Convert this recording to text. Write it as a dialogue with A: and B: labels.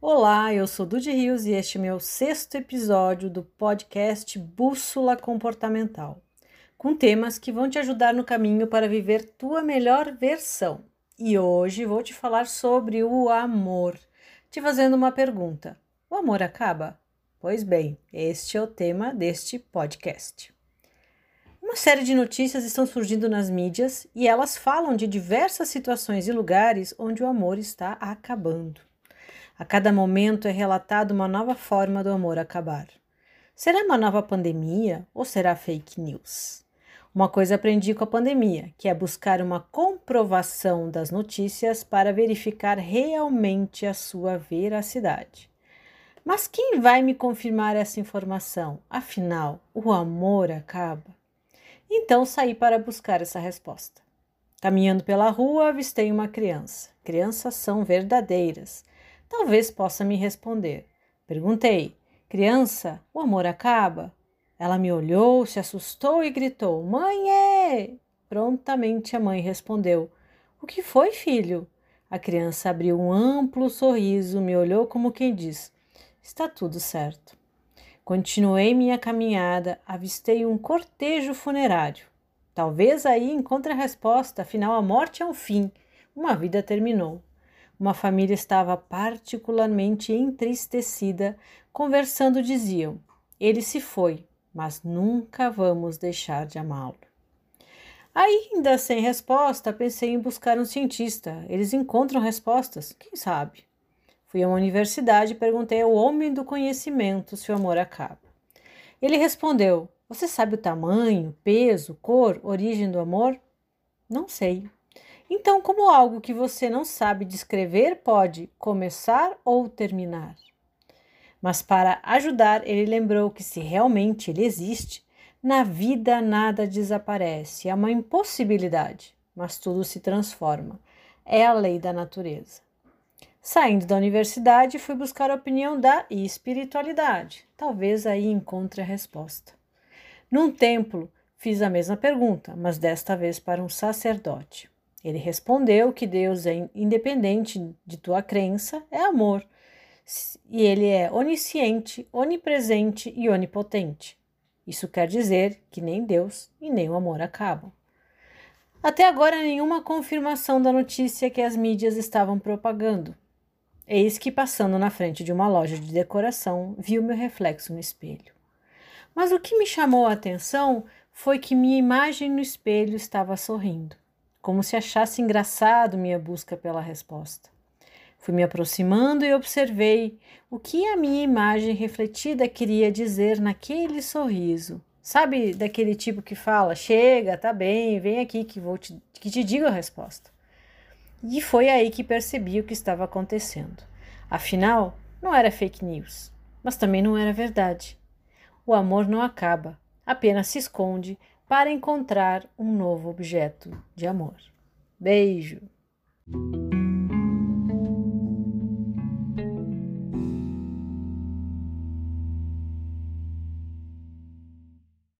A: Olá, eu sou Dudy Rios e este é meu sexto episódio do podcast Bússola Comportamental, com temas que vão te ajudar no caminho para viver tua melhor versão. E hoje vou te falar sobre o amor, te fazendo uma pergunta: o amor acaba? Pois bem, este é o tema deste podcast. Uma série de notícias estão surgindo nas mídias e elas falam de diversas situações e lugares onde o amor está acabando. A cada momento é relatada uma nova forma do amor acabar. Será uma nova pandemia ou será fake news? Uma coisa aprendi com a pandemia, que é buscar uma comprovação das notícias para verificar realmente a sua veracidade. Mas quem vai me confirmar essa informação? Afinal, o amor acaba? Então saí para buscar essa resposta. Caminhando pela rua, avistei uma criança. Crianças são verdadeiras. Talvez possa me responder. Perguntei: Criança, o amor acaba? Ela me olhou, se assustou e gritou: Mãe! É! Prontamente a mãe respondeu: O que foi, filho? A criança abriu um amplo sorriso, me olhou como quem diz: Está tudo certo. Continuei minha caminhada, avistei um cortejo funerário. Talvez aí encontre a resposta, afinal a morte é um fim, uma vida terminou. Uma família estava particularmente entristecida, conversando diziam: Ele se foi, mas nunca vamos deixar de amá-lo. Ainda sem resposta, pensei em buscar um cientista. Eles encontram respostas, quem sabe? Fui a uma universidade e perguntei ao homem do conhecimento se o amor acaba. Ele respondeu: Você sabe o tamanho, peso, cor, origem do amor? Não sei. Então, como algo que você não sabe descrever pode começar ou terminar? Mas para ajudar, ele lembrou que se realmente ele existe, na vida nada desaparece, é uma impossibilidade, mas tudo se transforma. É a lei da natureza. Saindo da universidade, fui buscar a opinião da espiritualidade. Talvez aí encontre a resposta. Num templo, fiz a mesma pergunta, mas desta vez para um sacerdote. Ele respondeu que Deus é independente de tua crença, é amor, e ele é onisciente, onipresente e onipotente. Isso quer dizer que nem Deus e nem o amor acabam. Até agora, nenhuma confirmação da notícia que as mídias estavam propagando. Eis que, passando na frente de uma loja de decoração, vi o meu reflexo no espelho. Mas o que me chamou a atenção foi que minha imagem no espelho estava sorrindo como se achasse engraçado minha busca pela resposta. Fui me aproximando e observei o que a minha imagem refletida queria dizer naquele sorriso. Sabe daquele tipo que fala: "Chega, tá bem, vem aqui que vou te que te digo a resposta". E foi aí que percebi o que estava acontecendo. Afinal, não era fake news, mas também não era verdade. O amor não acaba, apenas se esconde para encontrar um novo objeto de amor. Beijo!